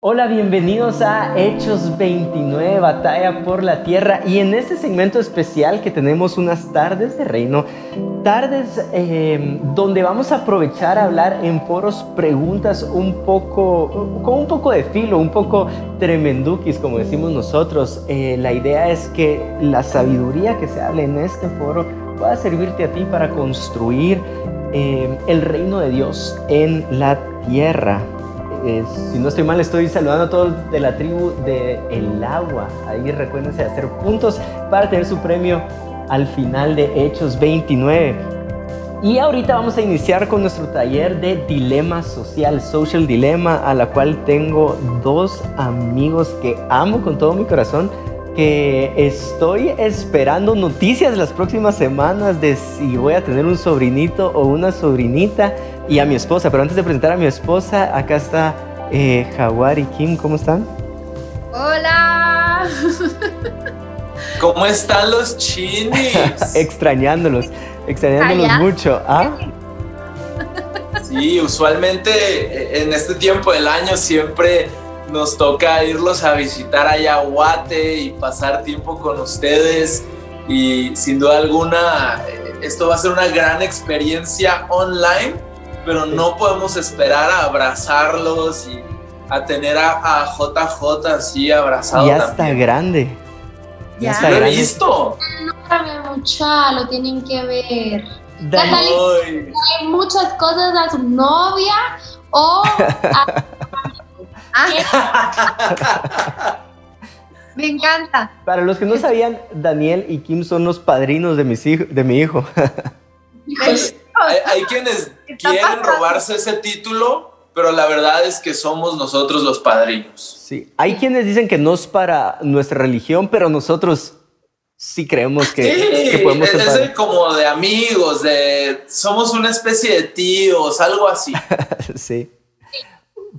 Hola, bienvenidos a Hechos 29, Batalla por la Tierra. Y en este segmento especial que tenemos unas tardes de reino, tardes eh, donde vamos a aprovechar a hablar en foros preguntas un poco, con un poco de filo, un poco tremendukis, como decimos nosotros. Eh, la idea es que la sabiduría que se hable en este foro pueda servirte a ti para construir eh, el reino de Dios en la tierra si no estoy mal, estoy saludando a todos de la tribu de El Agua. Ahí recuérdense de hacer puntos para tener su premio al final de Hechos 29. Y ahorita vamos a iniciar con nuestro taller de dilema social, social dilema, a la cual tengo dos amigos que amo con todo mi corazón que estoy esperando noticias las próximas semanas de si voy a tener un sobrinito o una sobrinita y a mi esposa. Pero antes de presentar a mi esposa, acá está eh, Jaguar y Kim. ¿Cómo están? Hola. ¿Cómo están los chinis? extrañándolos, extrañándolos mucho. ¿Ah? Sí, usualmente eh, en este tiempo del año siempre nos toca irlos a visitar a Yaguate y pasar tiempo con ustedes y sin duda alguna eh, esto va a ser una gran experiencia online, pero no podemos esperar a abrazarlos y a tener a, JJ así abrazado. Ya está grande. Ya, está he visto. No, mucha, lo tienen que ver. Hay muchas cosas a su novia o a Me encanta. Para los que no sabían, Daniel y Kim son los padrinos de, mis de mi hijo. Pues, hay, quienes quieren robarse ese título, pero la verdad es que somos nosotros los padrinos. Sí, hay quienes dicen que no es para nuestra religión, pero nosotros sí creemos que, sí, podemos ser. Es como de amigos, de somos una especie de tíos, algo así. sí.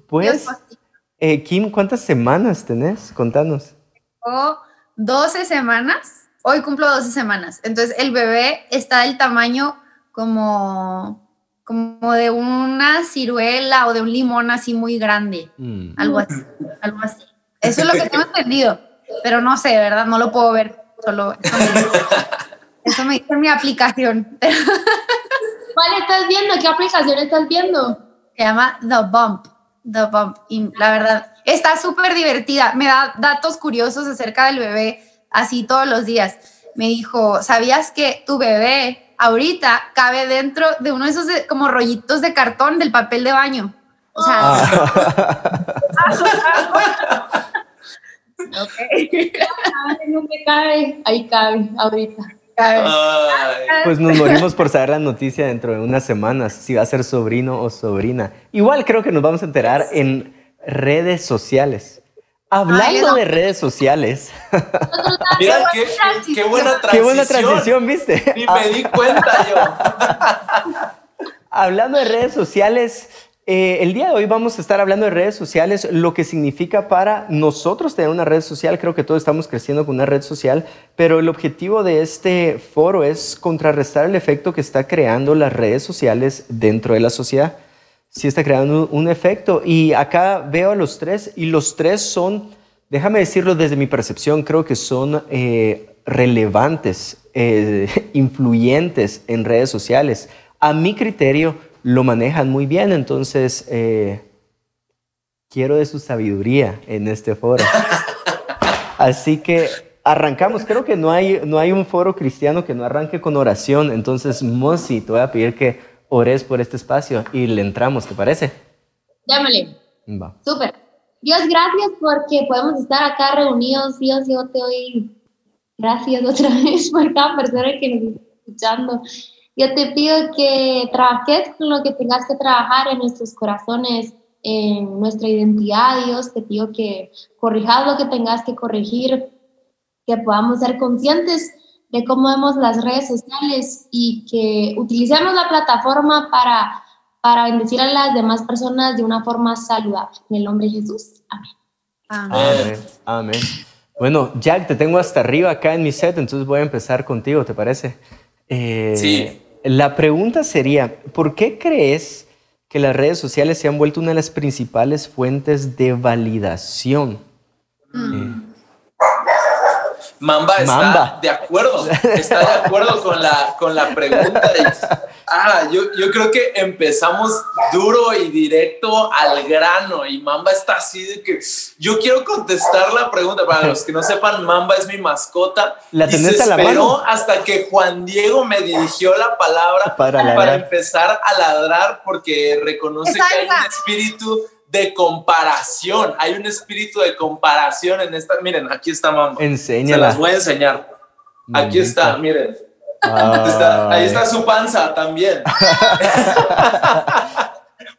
Pues eh, Kim, ¿cuántas semanas tenés? Contanos. Tengo 12 semanas. Hoy cumplo 12 semanas. Entonces el bebé está del tamaño como, como de una ciruela o de un limón así muy grande. Mm. Algo así. Algo así. Eso es lo que tengo entendido. Pero no sé, ¿verdad? No lo puedo ver. Solo eso me, dice mi aplicación. ¿Cuál estás viendo? ¿Qué aplicación estás viendo? Se llama The Bump. The Bump. Y la verdad, está súper divertida. Me da datos curiosos acerca del bebé así todos los días. Me dijo, ¿sabías que tu bebé ahorita cabe dentro de uno de esos como rollitos de cartón del papel de baño? O sea... Ah. no me cabe, ahí cabe ahorita. Pues nos morimos por saber la noticia dentro de unas semanas, si va a ser sobrino o sobrina. Igual creo que nos vamos a enterar en redes sociales. Hablando de redes sociales. Mira, qué, qué, buena transición. Qué buena transición, ¿viste? Ni me di cuenta yo. Hablando de redes sociales, eh, el día de hoy vamos a estar hablando de redes sociales, lo que significa para nosotros tener una red social. Creo que todos estamos creciendo con una red social, pero el objetivo de este foro es contrarrestar el efecto que está creando las redes sociales dentro de la sociedad. Sí está creando un, efecto y acá veo a los tres y los tres son, déjame decirlo desde mi percepción, creo que son eh, relevantes, eh, influyentes en redes sociales. A mi criterio, lo manejan muy bien, entonces eh, quiero de su sabiduría en este foro. Así que arrancamos, creo que no hay, no hay un foro cristiano que no arranque con oración, entonces Mosi, te voy a pedir que ores por este espacio y le entramos, ¿te parece? Llámale. Va. Súper. Dios, gracias porque podemos estar acá reunidos. Dios, yo te doy gracias otra vez por cada persona que nos está escuchando. Yo te pido que trabajes con lo que tengas que trabajar en nuestros corazones, en nuestra identidad, Dios. Te pido que corrijas lo que tengas que corregir, que podamos ser conscientes de cómo vemos las redes sociales y que utilicemos la plataforma para, para bendecir a las demás personas de una forma saludable. En el nombre de Jesús. Amén. Amén. Amén. Bueno, Jack, te tengo hasta arriba acá en mi set, entonces voy a empezar contigo, ¿te parece? Eh, sí. La pregunta sería, ¿por qué crees que las redes sociales se han vuelto una de las principales fuentes de validación. Mm. Mamba está de acuerdo, está de acuerdo con la, con la pregunta. ah, yo, yo creo que empezamos duro y directo al grano y Mamba está así de que yo quiero contestar la pregunta. Para los que no sepan, Mamba es mi mascota. La y se esperó hasta que Juan Diego me dirigió la palabra para, para empezar a ladrar porque reconoce que hay un espíritu de comparación. Hay un espíritu de comparación en esta. Miren, aquí está mamá. Enséñala. Se las voy a enseñar. Aquí está, miren. Ahí está su panza también.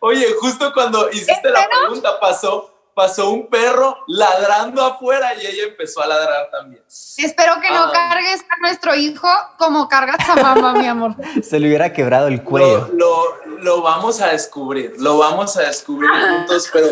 Oye, justo cuando hiciste la pregunta pasó pasó un perro ladrando afuera y ella empezó a ladrar también. Espero que no ah. cargues a nuestro hijo como cargas a mamá, mi amor. Se le hubiera quebrado el cuello. Lo, vamos a descubrir, lo vamos a descubrir juntos, pero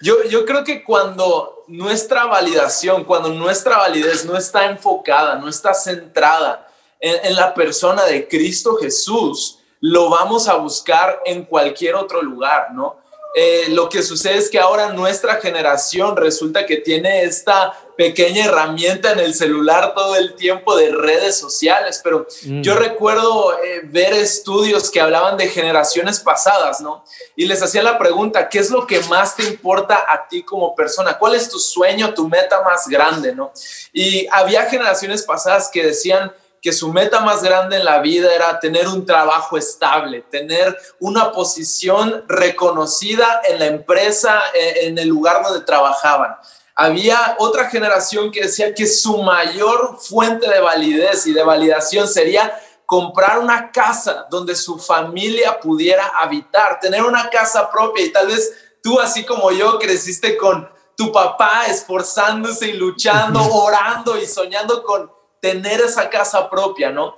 yo, yo creo que cuando nuestra validación, cuando nuestra validez no está enfocada, no está centrada en, en la persona de Cristo Jesús, lo vamos a buscar en cualquier otro lugar, ¿no? Eh, lo que sucede es que ahora nuestra generación resulta que tiene esta pequeña herramienta en el celular todo el tiempo de redes sociales, pero mm. yo recuerdo eh, ver estudios que hablaban de generaciones pasadas, ¿no? Y les hacía la pregunta, ¿qué es lo que más te importa a ti como persona? ¿Cuál es tu sueño, tu meta más grande, ¿no? Y había generaciones pasadas que decían, que su meta más grande en la vida era tener un trabajo estable, tener una posición reconocida en la empresa, eh, en el lugar donde trabajaban. Había otra generación que decía que su mayor fuente de validez y de validación sería comprar una casa donde su familia pudiera habitar, tener una casa propia y tal vez tú así como yo creciste con tu papá esforzándose y luchando, orando y soñando con tener esa casa propia, ¿no?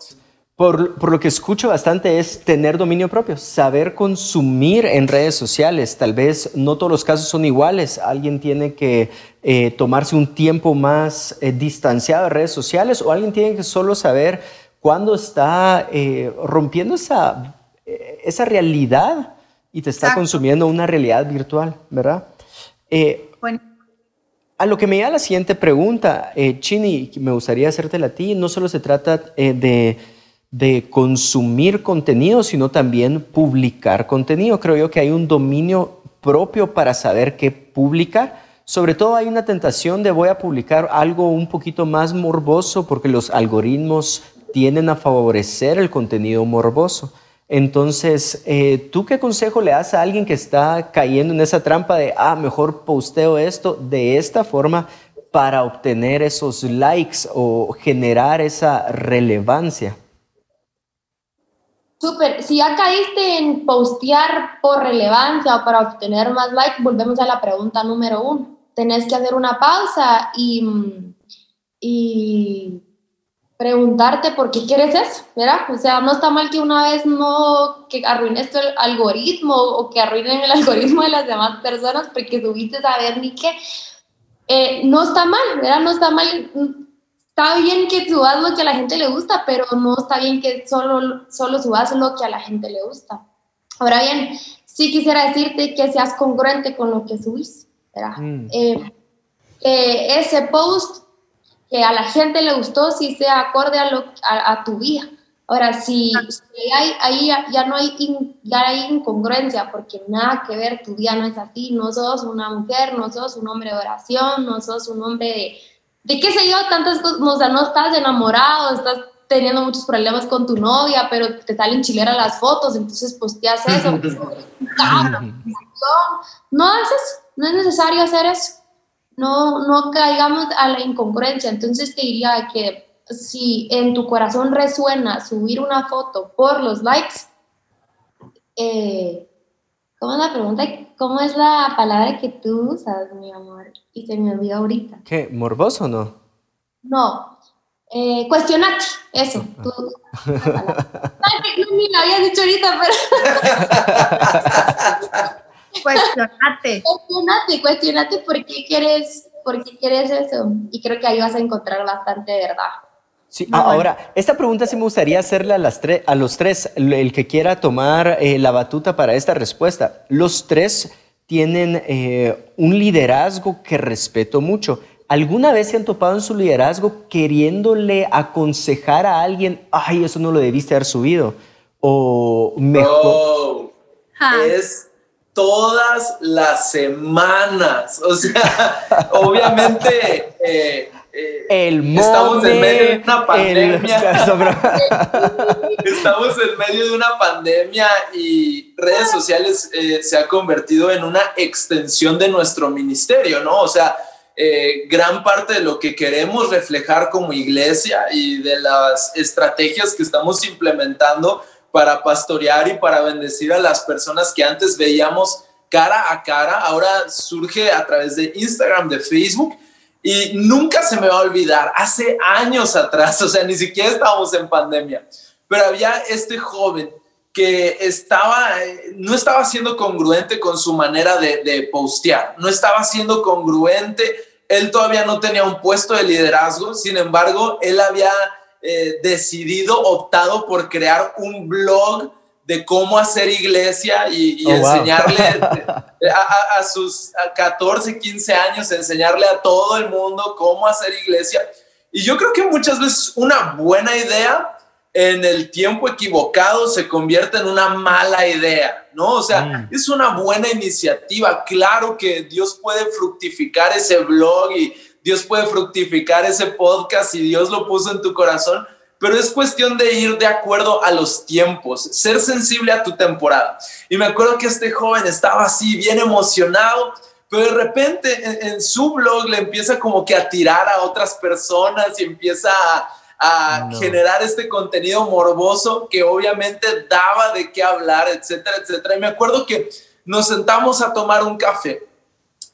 Por, lo que escucho bastante es tener dominio propio, saber consumir en redes sociales. Tal vez no todos los casos son iguales. Alguien tiene que eh, tomarse un tiempo más eh, distanciado de redes sociales o alguien tiene que solo saber cuándo está eh, rompiendo esa, esa realidad y te está consumiendo una realidad virtual, ¿verdad? A lo que me da la siguiente pregunta, eh, Chini, me gustaría hacértela a ti. No solo se trata eh, de, de, consumir contenido, sino también publicar contenido. Creo yo que hay un dominio propio para saber qué publicar. Sobre todo hay una tentación de voy a publicar algo un poquito más morboso porque los algoritmos tienden a favorecer el contenido morboso. Entonces, eh, ¿tú qué consejo le das a alguien que está cayendo en esa trampa de, ah, mejor posteo esto de esta forma para obtener esos likes o generar esa relevancia? Súper, si ya caíste en postear por relevancia o para obtener más likes, volvemos a la pregunta número uno. Tenés que hacer una pausa y, y preguntarte por qué quieres eso, ¿verdad? O sea, no está mal que una vez no, que arruines el algoritmo o que arruinen el algoritmo de las demás personas porque subiste a ver ni qué. Eh, no está mal, ¿verdad? No está mal. Está bien que subas lo que a la gente le gusta, pero no está bien que solo, solo subas lo que a la gente le gusta. Ahora bien, sí quisiera decirte que seas congruente con lo que subís, ¿verdad? Mm. Eh, ese post que a la gente le gustó si sea acorde a, lo, a, tu vida. Ahora, si, hay, ahí ya, no hay, ya hay incongruencia, porque nada que ver, tu día no es así, no sos una mujer, no sos un hombre de oración, no sos un hombre de, de qué sé yo, tantas cosas, o sea, no estás enamorado, estás teniendo muchos problemas con tu novia, pero te salen chileras las fotos, entonces pues te haces eso. no haces, no es necesario hacer eso no, no caigamos a la incongruencia. Entonces te diría que si en tu corazón resuena subir una foto por los likes, eh, ¿cómo es la pregunta? ¿Cómo es la palabra que tú usas, mi amor? Y se me olvidó ahorita. ¿Qué? ¿Morboso o no? No. Eh, cuestionate, eso. Tú, no, ni lo habías dicho ahorita, pero... Cuestionate. Cuestionate, cuestionate por qué quieres, por qué quieres eso. Y creo que ahí vas a encontrar bastante verdad. Sí, ahora, esta pregunta sí me gustaría hacerle a, las a los tres, el que quiera tomar eh, la batuta para esta respuesta. Los tres tienen eh, un liderazgo que respeto mucho. ¿Alguna vez se han topado en su liderazgo queriéndole aconsejar a alguien, ay, eso no lo debiste haber subido? O mejor. es todas las semanas. O sea, obviamente. Eh, el estamos en medio de una pandemia. estamos en medio de una pandemia y redes sociales eh, se ha convertido en una extensión de nuestro ministerio, ¿no? O sea, eh, gran parte de lo que queremos reflejar como iglesia y de las estrategias que estamos implementando para pastorear y para bendecir a las personas que antes veíamos cara a cara, ahora surge a través de Instagram, de Facebook y nunca se me va a olvidar, hace años atrás, o sea, ni siquiera estábamos en pandemia, pero había este joven que estaba, no estaba siendo congruente con su manera de, de postear, no estaba siendo congruente, él todavía no tenía un puesto de liderazgo, sin embargo, él había eh, decidido, optado por crear un blog de cómo hacer iglesia y, oh, enseñarle a, sus 14, 15 años, enseñarle a todo el mundo cómo hacer iglesia. Y yo creo que muchas veces una buena idea en el tiempo equivocado se convierte en una mala idea, ¿no? O sea, mm. es una buena iniciativa. Claro que Dios puede fructificar ese blog y Dios puede fructificar ese podcast y Dios lo puso en tu corazón pero es cuestión de ir de acuerdo a los tiempos, ser sensible a tu temporada. Y me acuerdo que este joven estaba así, bien emocionado, pero de repente en, su blog le empieza como que a tirar a otras personas y empieza a, generar este contenido morboso que obviamente daba de qué hablar, etcétera, etcétera. Y me acuerdo que nos sentamos a tomar un café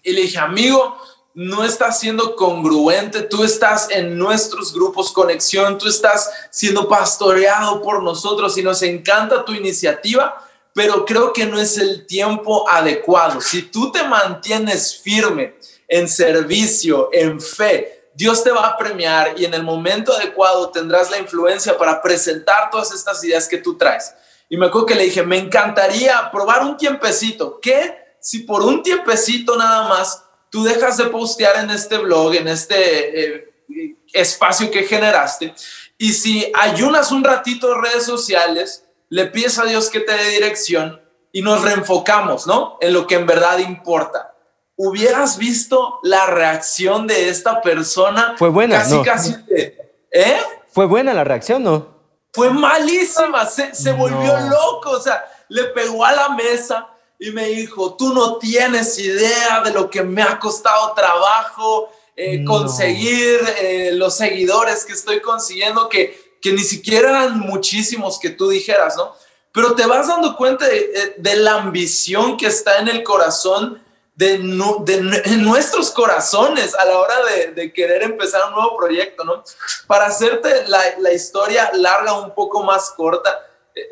y le dije, amigo, no estás siendo congruente, tú estás en nuestros grupos conexión, tú estás siendo pastoreado por nosotros y nos encanta tu iniciativa, pero creo que no es el tiempo adecuado. Si tú te mantienes firme en servicio, en fe, Dios te va a premiar y en el momento adecuado tendrás la influencia para presentar todas estas ideas que tú traes. Y me acuerdo que le dije, me encantaría probar un tiempecito. ¿Qué? Si por un tiempecito nada más tú dejas de postear en este blog, en este eh, espacio que generaste, y si ayunas un ratito en redes sociales, le pides a Dios que te dé dirección y nos reenfocamos, ¿no? En lo que en verdad importa. Hubieras visto la reacción de esta persona. Fue buena, casi, Casi, ¿eh? Fue buena la reacción, ¿no? Fue malísima, se, se volvió loco, o sea, le pegó a la mesa, y me dijo, tú no tienes idea de lo que me ha costado trabajo eh, conseguir eh, los seguidores que estoy consiguiendo, que, que ni siquiera eran muchísimos que tú dijeras, ¿no? Pero te vas dando cuenta de, de la ambición que está en el corazón de, de, nuestros corazones a la hora de, de, querer empezar un nuevo proyecto, ¿no? Para hacerte la, la, historia larga un poco más corta,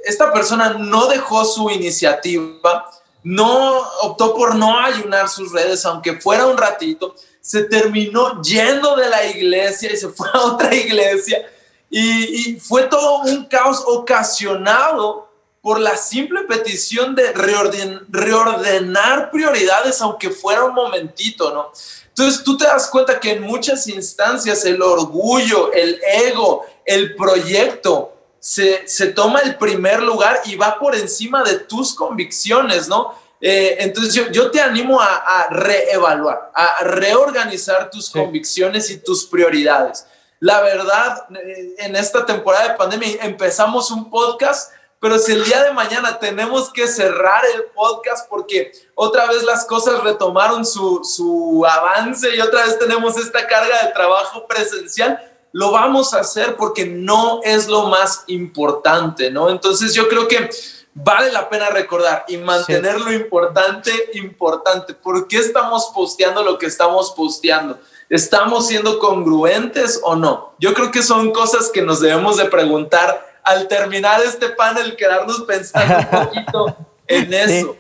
esta persona no dejó su iniciativa, no optó por no ayunar sus redes, aunque fuera un ratito, se terminó yendo de la iglesia y se fue a otra iglesia. Y, fue todo un caos ocasionado por la simple petición de reordenar prioridades, aunque fuera un momentito, ¿no? Entonces tú te das cuenta que en muchas instancias el orgullo, el ego, el proyecto se, toma el primer lugar y va por encima de tus convicciones, ¿no? Eh, entonces yo, te animo a, reevaluar, a reorganizar tus convicciones y tus prioridades. La verdad, eh, en esta temporada de pandemia empezamos un podcast, pero si el día de mañana tenemos que cerrar el podcast porque otra vez las cosas retomaron su, su avance y otra vez tenemos esta carga de trabajo presencial, lo vamos a hacer porque no es lo más importante, ¿no? Entonces yo creo que vale la pena recordar y mantener lo importante, importante. ¿Por qué estamos posteando lo que estamos posteando? ¿Estamos siendo congruentes o no? Yo creo que son cosas que nos debemos de preguntar al terminar este panel, quedarnos pensando un poquito en eso.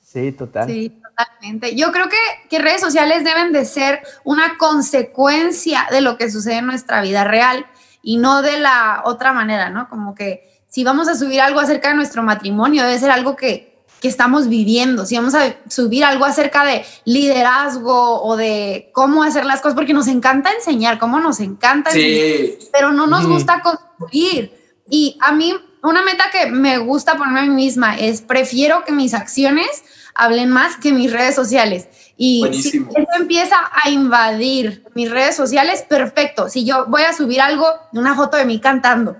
Sí, total. Sí, totalmente. Yo creo que, que redes sociales deben de ser una consecuencia de lo que sucede en nuestra vida real y no de la otra manera, ¿no? Como que si vamos a subir algo acerca de nuestro matrimonio, debe ser algo que, que estamos viviendo, si vamos a subir algo acerca de liderazgo o de cómo hacer las cosas, porque nos encanta enseñar, cómo nos encanta enseñar, pero no nos gusta construir. Y a mí, una meta que me gusta ponerme a mí misma es, prefiero que mis acciones hablen más que mis redes sociales. Y si eso empieza a invadir mis redes sociales, perfecto. Si yo voy a subir algo, una foto de mí cantando,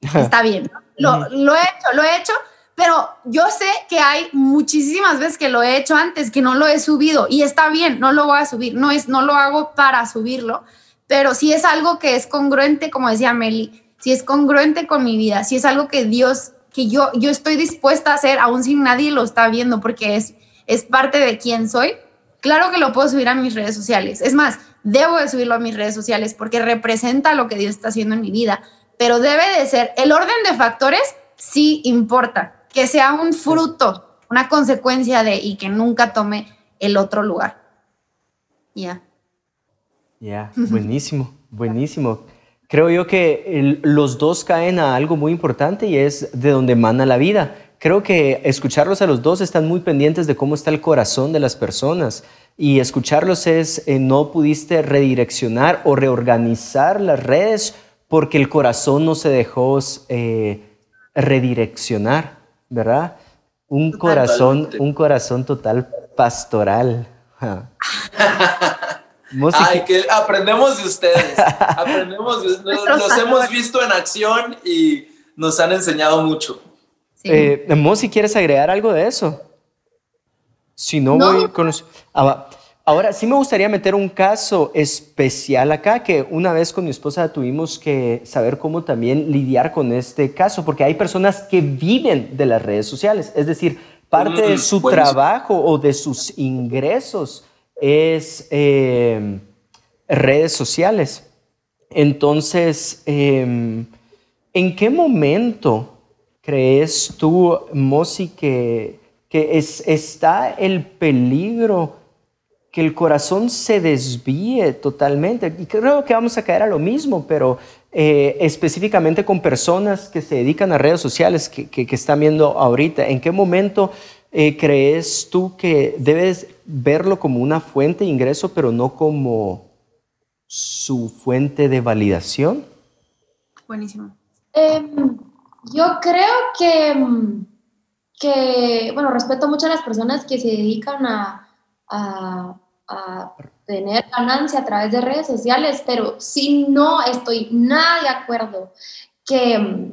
está bien. Lo, lo he hecho, lo he hecho, pero yo sé que hay muchísimas veces que lo he hecho antes, que no lo he subido y está bien, no lo voy a subir, no, es, no lo hago para subirlo, pero si es algo que es congruente, como decía Meli, si es congruente con mi vida, si es algo que Dios, que yo, yo estoy dispuesta a hacer, aún si nadie lo está viendo, porque es, es parte de quién soy, claro que lo puedo subir a mis redes sociales. Es más, debo de subirlo a mis redes sociales porque representa lo que Dios está haciendo en mi vida, pero debe de ser, el orden de factores sí importa que sea un fruto, una consecuencia de y que nunca tome el otro lugar. Ya. Ya, buenísimo, buenísimo. Creo yo que los dos caen a algo muy importante y es de donde emana la vida. Creo que escucharlos a los dos están muy pendientes de cómo está el corazón de las personas y escucharlos es eh, no pudiste redireccionar o reorganizar las redes porque el corazón no se dejó eh, redireccionar. ¿verdad? Un corazón, un corazón total pastoral. Ay, que aprendemos de ustedes. Aprendemos, los, hemos visto en acción y nos han enseñado mucho. Sí. Eh, si ¿quieres agregar algo de eso? Si no, voy con los... Ah, Ahora, sí me gustaría meter un caso especial acá, que una vez con mi esposa tuvimos que saber cómo también lidiar con este caso, porque hay personas que viven de las redes sociales, es decir, parte de mm, su trabajo o de sus ingresos es em, redes sociales. Entonces, em, ¿en qué momento crees tú, Mosi, que, que es, está el peligro? que el corazón se desvíe totalmente. Y creo que vamos a caer a lo mismo, pero eh, específicamente con personas que se dedican a redes sociales, que, que, están viendo ahorita, ¿en qué momento eh, crees tú que debes verlo como una fuente de ingreso, pero no como su fuente de validación? Buenísimo. Em, yo creo que, que, bueno, respeto mucho a las personas que se dedican a a, tener ganancia a través de redes sociales, pero si no estoy nada de acuerdo que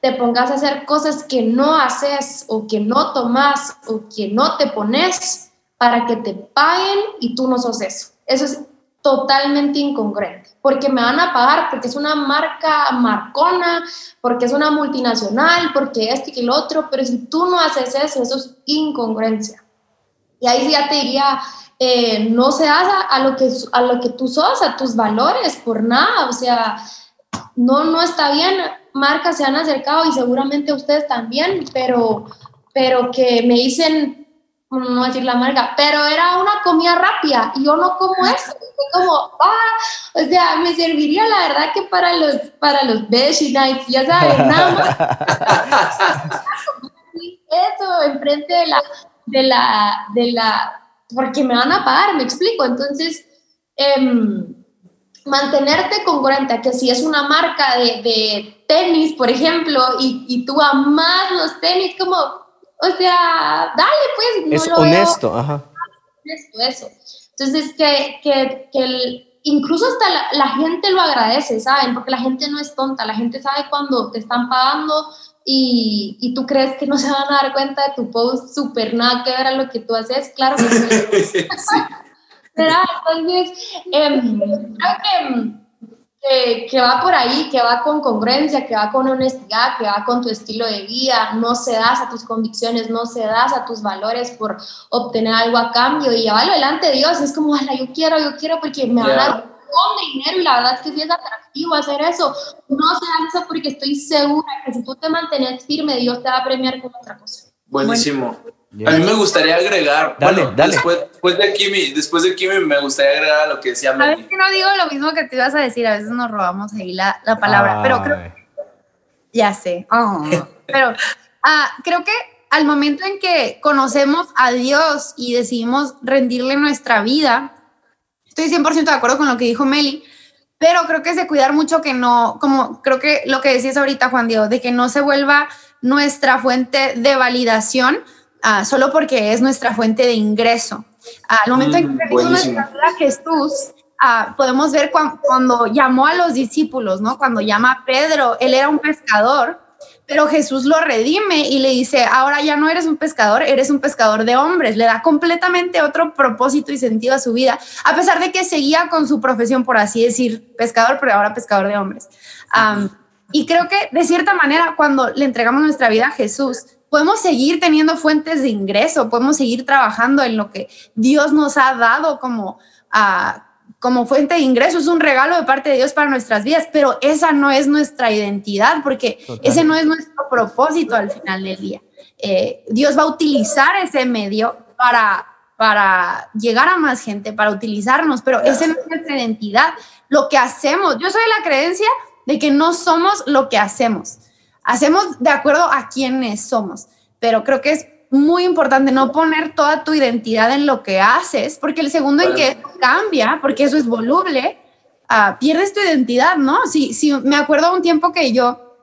te pongas a hacer cosas que no haces o que no tomas o que no te pones para que te paguen y tú no sos eso. Eso es totalmente incongruente, porque me van a pagar porque es una marca marcona, porque es una multinacional, porque esto y lo otro, pero si tú no haces eso, eso es incongruencia. Y ahí ya te diría, eh, no seas a, a, lo que, a lo que tú sos, a tus valores, por nada. O sea, no, no está bien. Marcas se han acercado y seguramente ustedes también, pero, pero que me dicen, no decir la marca, pero era una comida rápida y yo no como eso. como, ah, o sea, me serviría la verdad que para los, para los veggie nights, ya sabes, nada más. eso, enfrente de la, de la, de la, porque me van a pagar, me explico. Entonces, em, mantenerte congruente, que si es una marca de, de tenis, por ejemplo, y, y, tú amas los tenis, como, o sea, dale, pues. No es honesto, ajá. Honesto, eso. Entonces, que, que, que incluso hasta la, la, gente lo agradece, ¿saben? Porque la gente no es tonta, la gente sabe cuando te están pagando y, y, tú crees que no se van a dar cuenta de tu post súper nada que ver a lo que tú haces, claro que sí. Entonces, em, creo que, que, va por ahí, que va con congruencia, que va con honestidad, que va con tu estilo de vida, no se das a tus convicciones, no se das a tus valores por obtener algo a cambio y llevarlo delante de Dios, es como, yo quiero, yo quiero porque me van a dar de dinero y la verdad es que sí es atractivo hacer eso. No se eso porque estoy segura que si tú te mantienes firme, Dios te va a premiar con otra cosa. Buenísimo. A mí me gustaría agregar, dale, bueno, dale. Después, después, de Kimi, después de Kimi me gustaría agregar lo que decía A veces que no digo lo mismo que te ibas a decir, a veces nos robamos ahí la, la palabra, pero creo ya sé, oh, pero ah, creo que al momento en que conocemos a Dios y decidimos rendirle nuestra vida, estoy 100% de acuerdo con lo que dijo Meli, pero creo que es de cuidar mucho que no, como creo que lo que decías ahorita, Juan Diego, de que no se vuelva nuestra fuente de validación uh, solo porque es nuestra fuente de ingreso. Al momento mm, en que mm, nuestra vida a Jesús, uh, podemos ver cuando, cuando llamó a los discípulos, ¿no? Cuando llama a Pedro, él era un pescador pero Jesús lo redime y le dice, ahora ya no eres un pescador, eres un pescador de hombres. Le da completamente otro propósito y sentido a su vida, a pesar de que seguía con su profesión, por así decir, pescador, pero ahora pescador de hombres. Um, y creo que de cierta manera, cuando le entregamos nuestra vida a Jesús, podemos seguir teniendo fuentes de ingreso, podemos seguir trabajando en lo que Dios nos ha dado como... Uh, como fuente de ingreso, es un regalo de parte de Dios para nuestras vidas, pero esa no es nuestra identidad, porque ese no es nuestro propósito al final del día. Eh, Dios va a utilizar ese medio para, para llegar a más gente, para utilizarnos, pero esa no es nuestra identidad. Lo que hacemos, yo soy la creencia de que no somos lo que hacemos. Hacemos de acuerdo a quienes somos, pero creo que es muy importante no poner toda tu identidad en lo que haces, porque el segundo en que cambia, porque eso es voluble, uh, pierdes tu identidad, ¿no? Si, si me acuerdo un tiempo que yo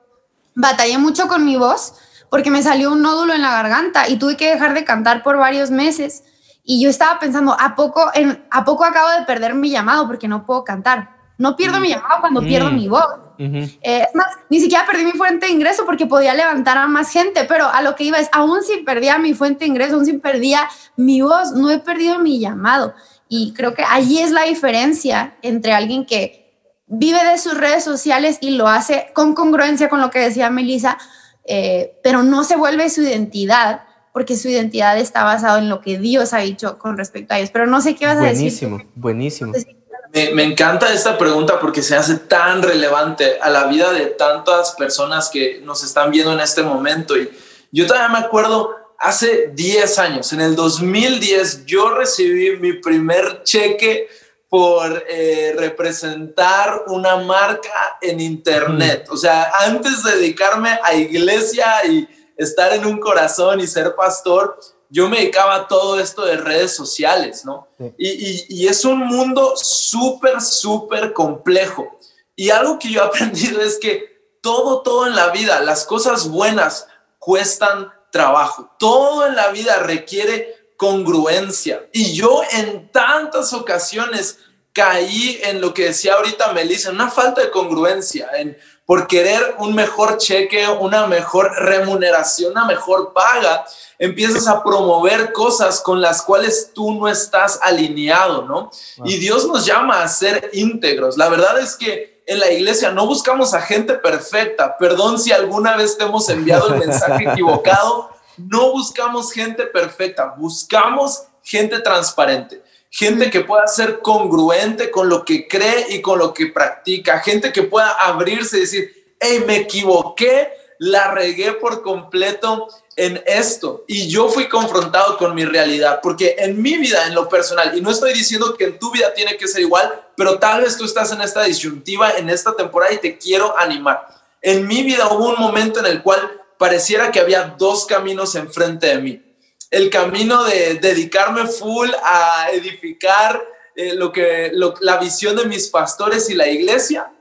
batallé mucho con mi voz porque me salió un nódulo en la garganta y tuve que dejar de cantar por varios meses. Y yo estaba pensando, ¿a poco, en, ¿a poco acabo de perder mi llamado porque no puedo cantar? No pierdo mi llamado cuando pierdo mm. mi voz. Eh, es más, ni siquiera perdí mi fuente de ingreso porque podía levantar a más gente, pero a lo que iba es, aún si perdía mi fuente de ingreso, aún si perdía mi voz, no he perdido mi llamado. Y creo que allí es la diferencia entre alguien que vive de sus redes sociales y lo hace con congruencia con lo que decía Melissa, eh, pero no se vuelve su identidad porque su identidad está basada en lo que Dios ha dicho con respecto a ellos. Pero no sé qué vas a decir. Buenísimo, buenísimo. Me, encanta esta pregunta porque se hace tan relevante a la vida de tantas personas que nos están viendo en este momento. Y yo todavía me acuerdo, hace 10 años, en el 2010, yo recibí mi primer cheque por eh, representar una marca en Internet. O sea, antes de dedicarme a iglesia y estar en un corazón y ser pastor, yo me dedicaba a todo esto de redes sociales, ¿no? Y, es un mundo súper, súper complejo. Y algo que yo he aprendido es que todo, todo en la vida, las cosas buenas cuestan trabajo. Todo en la vida requiere congruencia. Y yo en tantas ocasiones caí en lo que decía ahorita Melissa, una falta de congruencia, en por querer un mejor cheque, una mejor remuneración, una mejor paga, empiezas a promover cosas con las cuales tú no estás alineado, ¿no? Y Dios nos llama a ser íntegros. La verdad es que en la iglesia no buscamos a gente perfecta. Perdón si alguna vez te hemos enviado el mensaje equivocado. No buscamos gente perfecta, buscamos gente transparente gente que pueda ser congruente con lo que cree y con lo que practica, gente que pueda abrirse y decir, hey, me equivoqué, la regué por completo en esto y yo fui confrontado con mi realidad, porque en mi vida, en lo personal, y no estoy diciendo que en tu vida tiene que ser igual, pero tal vez tú estás en esta disyuntiva, en esta temporada y te quiero animar. En mi vida hubo un momento en el cual pareciera que había dos caminos enfrente de mí el camino de dedicarme full a edificar eh, lo que, la visión de mis pastores y la iglesia,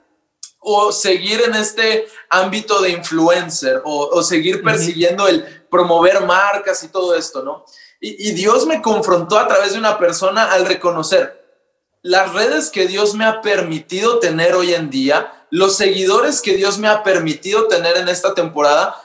o seguir en este ámbito de influencer, o, seguir persiguiendo el promover marcas y todo esto, ¿no? Y, y Dios me confrontó a través de una persona al reconocer las redes que Dios me ha permitido tener hoy en día, los seguidores que Dios me ha permitido tener en esta temporada,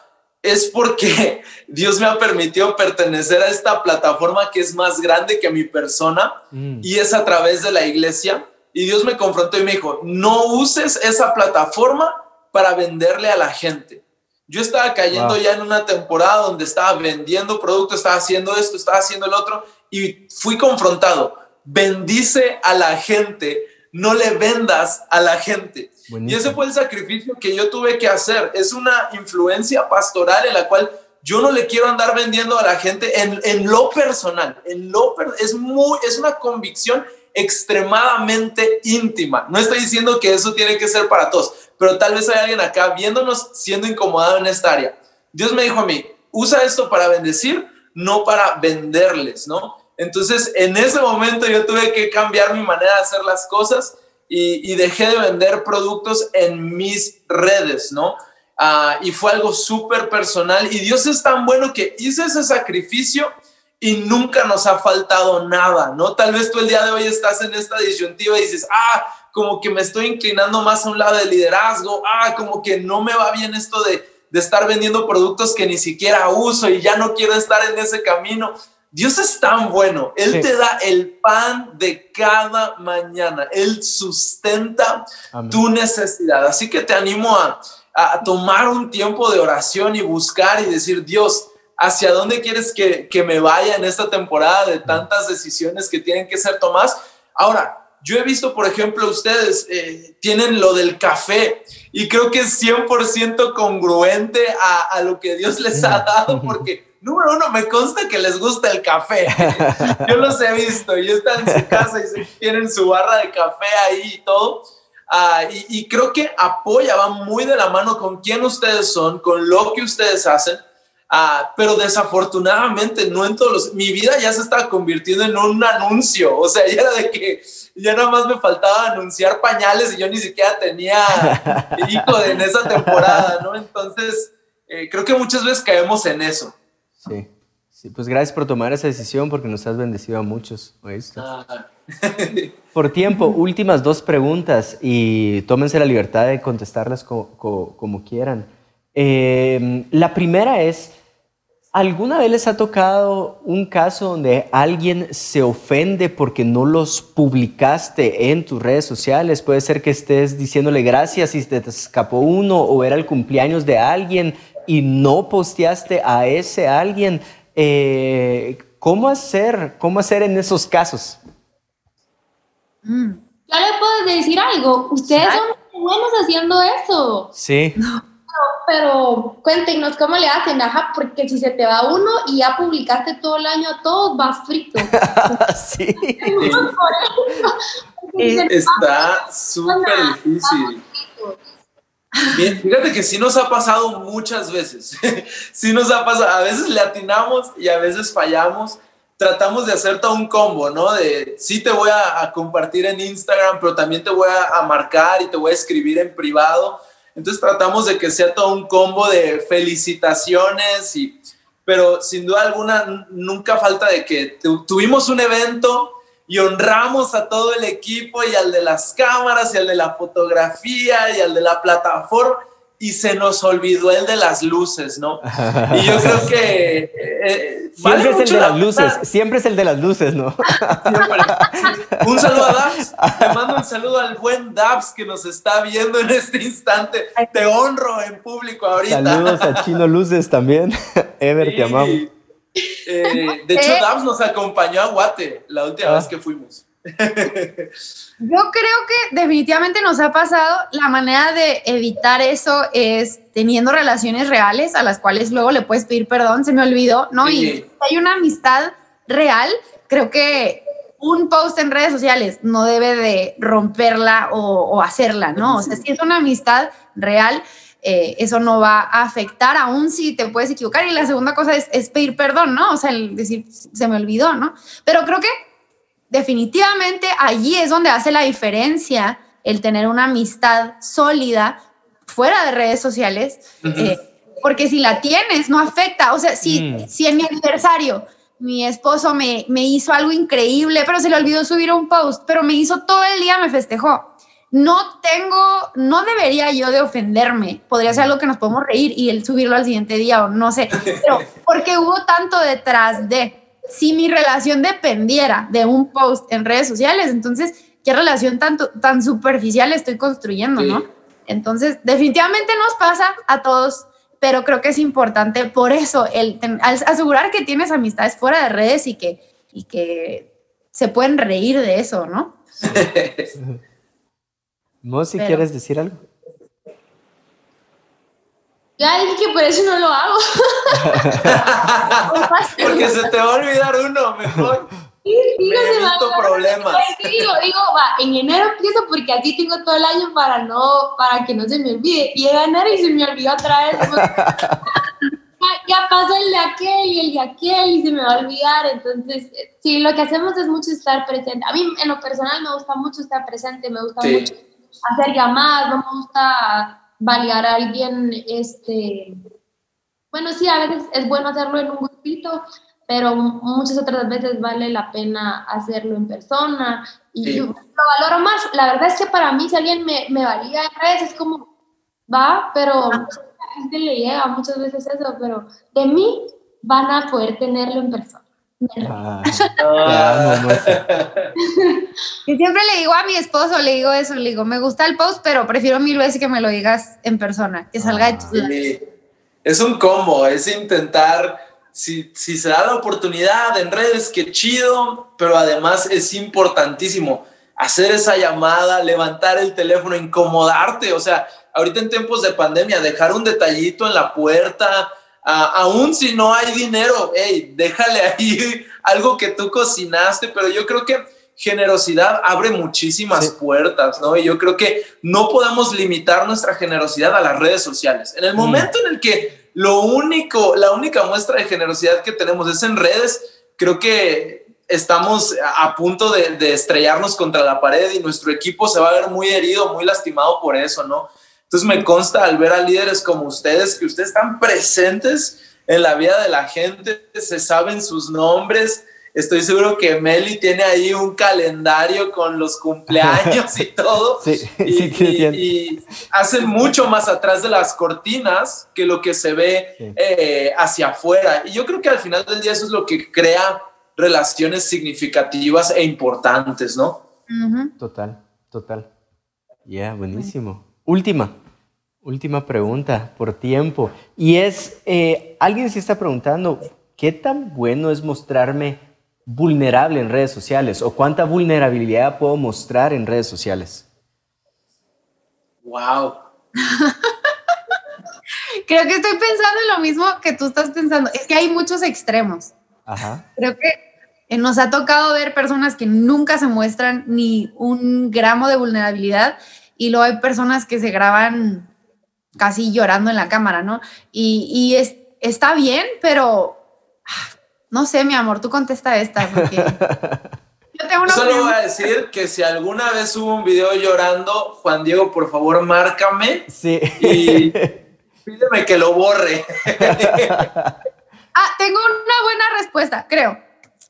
es porque Dios me ha permitido pertenecer a esta plataforma que es más grande que mi persona mm. y es a través de la iglesia. Y Dios me confrontó y me dijo, no uses esa plataforma para venderle a la gente. Yo estaba cayendo ya en una temporada donde estaba vendiendo productos, estaba haciendo esto, estaba haciendo el otro y fui confrontado. Bendice a la gente, no le vendas a la gente. Y ese fue el sacrificio que yo tuve que hacer. Es una influencia pastoral en la cual yo no le quiero andar vendiendo a la gente en, en lo personal, en lo es muy, es una convicción extremadamente íntima. No estoy diciendo que eso tiene que ser para todos, pero tal vez hay alguien acá viéndonos siendo incomodado en esta área. Dios me dijo a mí, usa esto para bendecir, no para venderles, ¿no? Entonces, en ese momento yo tuve que cambiar mi manera de hacer las cosas y, dejé de vender productos en mis redes, ¿no? Ah, y fue algo súper personal y Dios es tan bueno que hice ese sacrificio y nunca nos ha faltado nada, ¿no? Tal vez tú el día de hoy estás en esta disyuntiva y dices, ah, como que me estoy inclinando más a un lado del liderazgo, ah, como que no me va bien esto de, de estar vendiendo productos que ni siquiera uso y ya no quiero estar en ese camino. Dios es tan bueno, Él te da el pan de cada mañana, Él sustenta tu necesidad. Así que te animo a, a, tomar un tiempo de oración y buscar y decir, Dios, ¿hacia dónde quieres que, que me vaya en esta temporada de tantas decisiones que tienen que ser tomadas? Ahora, yo he visto, por ejemplo, ustedes eh, tienen lo del café y creo que es 100% congruente a, a, lo que Dios les ha dado, porque número uno, me consta que les gusta el café. Yo los he visto y están en su casa y tienen su barra de café ahí y todo. Ah, y, y, creo que apoya, va muy de la mano con quién ustedes son, con lo que ustedes hacen. Ah, pero desafortunadamente no en todos los... Mi vida ya se estaba convirtiendo en un anuncio. O sea, ya era de que ya nada más me faltaba anunciar pañales y yo ni siquiera tenía hijo en esa temporada, ¿no? Entonces, eh, creo que muchas veces caemos en eso. Sí. sí. pues gracias por tomar esa decisión porque nos has bendecido a muchos. Ah. por tiempo, últimas dos preguntas y tómense la libertad de contestarlas como, quieran. Eh, la primera es, ¿Alguna vez les ha tocado un caso donde alguien se ofende porque no los publicaste en tus redes sociales? Puede ser que estés diciéndole gracias y te escapó uno o era el cumpleaños de alguien y no posteaste a ese alguien. Eh, ¿Cómo hacer? ¿Cómo hacer en esos casos? Mm. Ya le puedo decir algo. Ustedes son buenos haciendo eso. Sí. pero cuéntenos cómo le hacen, ajá, porque si se te va uno y ya publicaste todo el año a todos, vas frito. sí. Está súper difícil. Bien, fíjate que sí nos ha pasado muchas veces. sí nos ha pasado. A veces le atinamos y a veces fallamos. Tratamos de hacer todo un combo, ¿no? De sí te voy a, compartir en Instagram, pero también te voy a, a marcar y te voy a escribir en privado entonces tratamos de que sea todo un combo de felicitaciones, y, pero sin duda alguna nunca falta de que tuvimos un evento y honramos a todo el equipo y al de las cámaras y al de la fotografía y al de la plataforma y se nos olvidó el de las luces, ¿no? Y yo creo que... Eh, siempre es el de las luces, siempre es el de las luces, ¿no? un saludo a Dabs, te mando un saludo al buen Dabs que nos está viendo en este instante. Te honro en público ahorita. Saludos a Chino Luces también. Ever, te amamos. Eh, de hecho, Dabs nos acompañó a Guate la última ah. vez que fuimos. Yo creo que definitivamente nos ha pasado. La manera de evitar eso es teniendo relaciones reales a las cuales luego le puedes pedir perdón. Se me olvidó, ¿no? Y si hay una amistad real, creo que un post en redes sociales no debe de romperla o, hacerla, ¿no? O sea, si es una amistad real, eh, eso no va a afectar, aún si te puedes equivocar. Y la segunda cosa es, es pedir perdón, ¿no? O sea, el decir, se me olvidó, ¿no? Pero creo que definitivamente allí es donde hace la diferencia el tener una amistad sólida fuera de redes sociales, eh, porque si la tienes, no afecta. O sea, si, mm. si en mi aniversario mi esposo me, me hizo algo increíble, pero se le olvidó subir un post, pero me hizo todo el día, me festejó. No tengo, no debería yo de ofenderme. Podría ser algo que nos podemos reír y el subirlo al siguiente día o no sé, pero porque hubo tanto detrás de si mi relación dependiera de un post en redes sociales, entonces, ¿qué relación tanto, tan superficial estoy construyendo, no? Entonces, definitivamente nos pasa a todos, pero creo que es importante por eso, el, asegurar que tienes amistades fuera de redes y que, y que se pueden reír de eso, ¿no? si ¿quieres decir algo? Ya dije que por eso no lo hago. Porque se te va a olvidar uno, mejor. Sí, sí, me evito problemas. digo, digo, va, en enero empiezo porque así tengo todo el año para no, para que no se me olvide. Llega enero y se me olvidó otra vez. ya pasó el de aquel y el de aquel y se me va a olvidar. Entonces, sí, lo que hacemos es mucho estar presente. A mí, en lo personal, me gusta mucho estar presente, me gusta mucho hacer llamadas, no me gusta validar a alguien, este, bueno, sí, a veces es bueno hacerlo en un grupito, pero muchas otras veces vale la pena hacerlo en persona y lo valoro más. La verdad es que para mí si alguien me, me valida en redes es como, va, pero a la gente le llega muchas veces eso, pero de mí van a poder tenerlo en persona. Ah, y siempre le digo a mi esposo, le digo eso, le digo, me gusta el post, pero prefiero mil veces que me lo digas en persona, que salga de ah, Es un combo, es intentar, si, si se da la oportunidad en redes, qué chido, pero además es importantísimo hacer esa llamada, levantar el teléfono, incomodarte, o sea, ahorita en tiempos de pandemia, dejar un detallito en la puerta, aún si no hay dinero, hey, déjale ahí algo que tú cocinaste, pero yo creo que generosidad abre muchísimas puertas, ¿no? Y yo creo que no podemos limitar nuestra generosidad a las redes sociales. En el mm. momento en el que lo único, la única muestra de generosidad que tenemos es en redes, creo que estamos a punto de, de estrellarnos contra la pared y nuestro equipo se va a ver muy herido, muy lastimado por eso, ¿no? Entonces me consta al ver a líderes como ustedes, que ustedes están presentes en la vida de la gente, se saben sus nombres. Estoy seguro que Meli tiene ahí un calendario con los cumpleaños y todo. Sí, y, sí, y, hacen mucho más atrás de las cortinas que lo que se ve eh, hacia afuera. Y yo creo que al final del día eso es lo que crea relaciones significativas e importantes, ¿no? Total, total. Ya, buenísimo. Última. Última pregunta por tiempo. Y es, eh, alguien se está preguntando, ¿qué tan bueno es mostrarme vulnerable en redes sociales? ¿O cuánta vulnerabilidad puedo mostrar en redes sociales? Wow. Creo que estoy pensando en lo mismo que tú estás pensando. Es que hay muchos extremos. Ajá. Creo que nos ha tocado ver personas que nunca se muestran ni un gramo de vulnerabilidad y luego hay personas que se graban casi llorando en la cámara, ¿no? Y, es, está bien, pero no sé, mi amor, tú contesta esta. Porque yo tengo una Solo voy a decir que si alguna vez hubo un video llorando, Juan Diego, por favor, márcame. Sí. Y pídeme que lo borre. ah, tengo una buena respuesta, creo.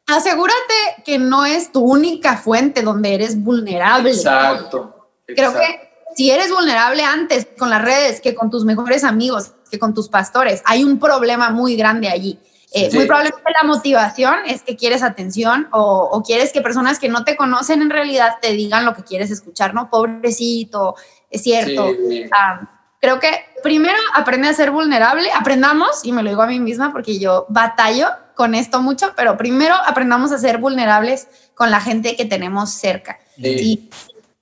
Asegúrate que no es tu única fuente donde eres vulnerable. Exacto. Creo que si eres vulnerable antes con las redes que con tus mejores amigos, que con tus pastores, hay un problema muy grande allí. Eh, muy probablemente la motivación es que quieres atención o, quieres que personas que no te conocen en realidad te digan lo que quieres escuchar, ¿no? Pobrecito, es cierto. Creo que primero aprende a ser vulnerable, aprendamos, y me lo digo a mí misma porque yo batallo con esto mucho, pero primero aprendamos a ser vulnerables con la gente que tenemos cerca. Y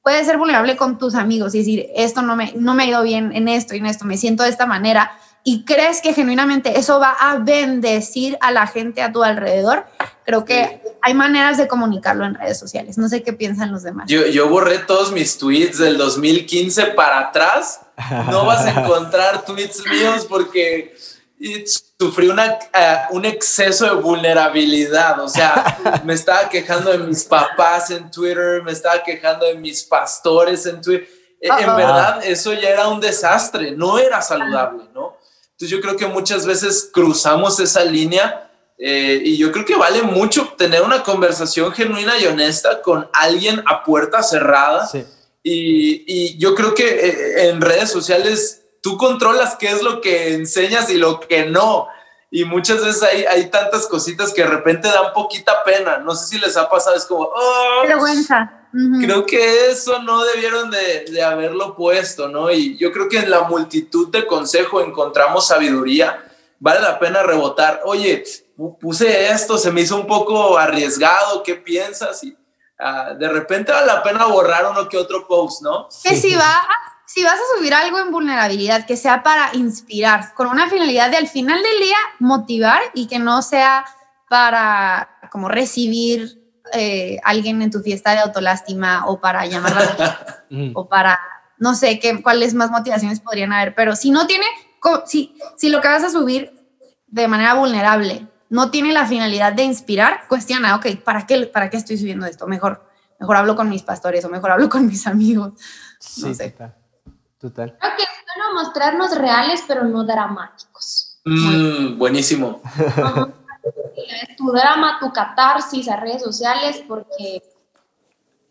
puedes ser vulnerable con tus amigos y decir, esto no me, no me ha ido bien en esto y en esto, me siento de esta manera, y crees que genuinamente eso va a bendecir a la gente a tu alrededor, creo que hay maneras de comunicarlo en redes sociales. No sé qué piensan los demás. Yo, yo borré todos mis tweets del 2015 para atrás. No vas a encontrar tweets míos porque sufrí una, eh, un exceso de vulnerabilidad. O sea, me estaba quejando de mis papás en Twitter, me estaba quejando de mis pastores en Twitter. E, en verdad, eso ya era un desastre, no era saludable, ¿no? Entonces yo creo que muchas veces cruzamos esa línea eh, y yo creo que vale mucho tener una conversación genuina y honesta con alguien a puerta cerrada. Y, y, yo creo que eh, en redes sociales tú controlas qué es lo que enseñas y lo que no. Y muchas veces hay, hay tantas cositas que de repente dan poquita pena. No sé si les ha pasado, es como, oh, vergüenza. Creo que eso no debieron de, de, haberlo puesto, ¿no? Y yo creo que en la multitud de consejos encontramos sabiduría. Vale la pena rebotar. Oye, puse esto, se me hizo un poco arriesgado, ¿qué piensas? Y ah, de repente vale la pena borrar uno que otro post, ¿no? Que si va si vas a subir algo en vulnerabilidad, que sea para inspirar, con una finalidad de al final del día motivar y que no sea para como recibir eh, alguien en tu fiesta de autolástima o para llamarla o para no sé qué cuáles más motivaciones podrían haber, pero si no tiene si si lo que vas a subir de manera vulnerable no tiene la finalidad de inspirar, cuestiona, ok, ¿para qué, para qué estoy subiendo esto? Mejor, mejor hablo con mis pastores o mejor hablo con mis amigos. Sí, sé. Total. Creo que es bueno mostrarnos reales, pero no dramáticos. Mm, buenísimo. tu drama, tu catarsis a redes sociales, porque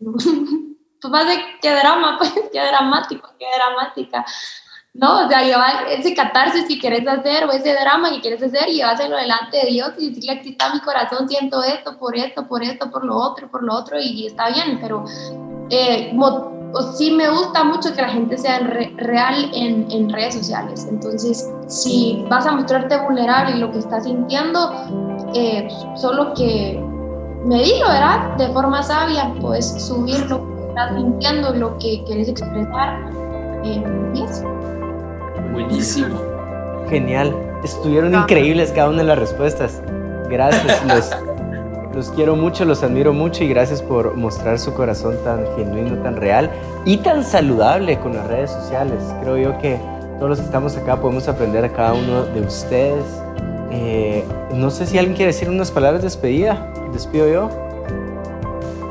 pues más de qué drama, pues qué dramático, qué dramática. ¿no? O sea, llevar ese catarsis que quieres hacer o ese drama que quieres hacer, llevárselo delante de Dios y decirle, aquí está mi corazón, siento esto, por esto, por esto, por lo otro, por lo otro, y, está bien, pero eh, sí me gusta mucho que la gente sea real en, en, redes sociales. Entonces, si vas a mostrarte vulnerable y lo que estás sintiendo, eh, solo que me digo, ¿verdad? De forma sabia, puedes subir lo que estás sintiendo, lo que quieres expresar. Eh, Buenísimo. Genial. Estuvieron increíbles cada una de las respuestas. Gracias. Los, los quiero mucho, los admiro mucho y gracias por mostrar su corazón tan genuino, tan real y tan saludable con las redes sociales. Creo yo que todos los que estamos acá podemos aprender a cada uno de ustedes. Eh, no sé si alguien quiere decir unas palabras de despedida. Despido yo.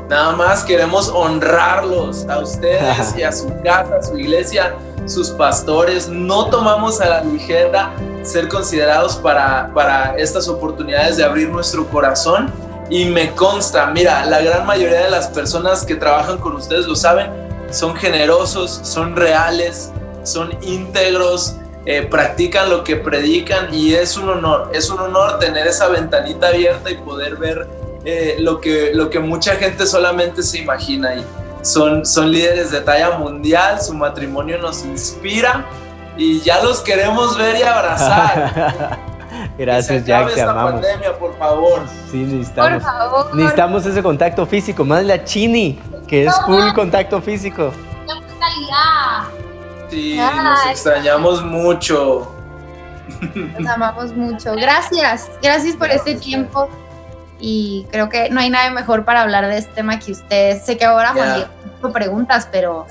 Nada más queremos honrarlos a ustedes y a su casa, a su iglesia sus pastores, no tomamos a la ligera ser considerados para, para estas oportunidades de abrir nuestro corazón. Y me consta, mira, la gran mayoría de las personas que trabajan con ustedes lo saben, son generosos, son reales, son íntegros, eh, practican lo que predican y es un honor, es un honor tener esa ventanita abierta y poder ver eh, lo, que, lo que mucha gente solamente se imagina. Y, son, son líderes de talla mundial, su matrimonio nos inspira y ya los queremos ver y abrazar. Gracias, Jack, te amamos. pandemia, por favor. Sí, necesitamos, por favor. necesitamos ese contacto físico, más la Chini, que es full contacto físico. Sí, nos extrañamos mucho. Nos amamos mucho. Gracias, gracias por este tiempo y creo que no hay nada mejor para hablar de este tema que usted. Sé que ahora Juan Diego preguntas, pero,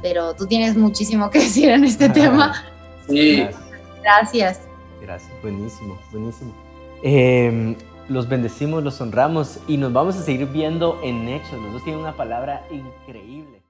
pero tú tienes muchísimo que decir en este tema. Sí. Gracias. Gracias, buenísimo, buenísimo. Em, los bendecimos, los honramos y nos vamos a seguir viendo en hechos. Los dos tienen una palabra increíble.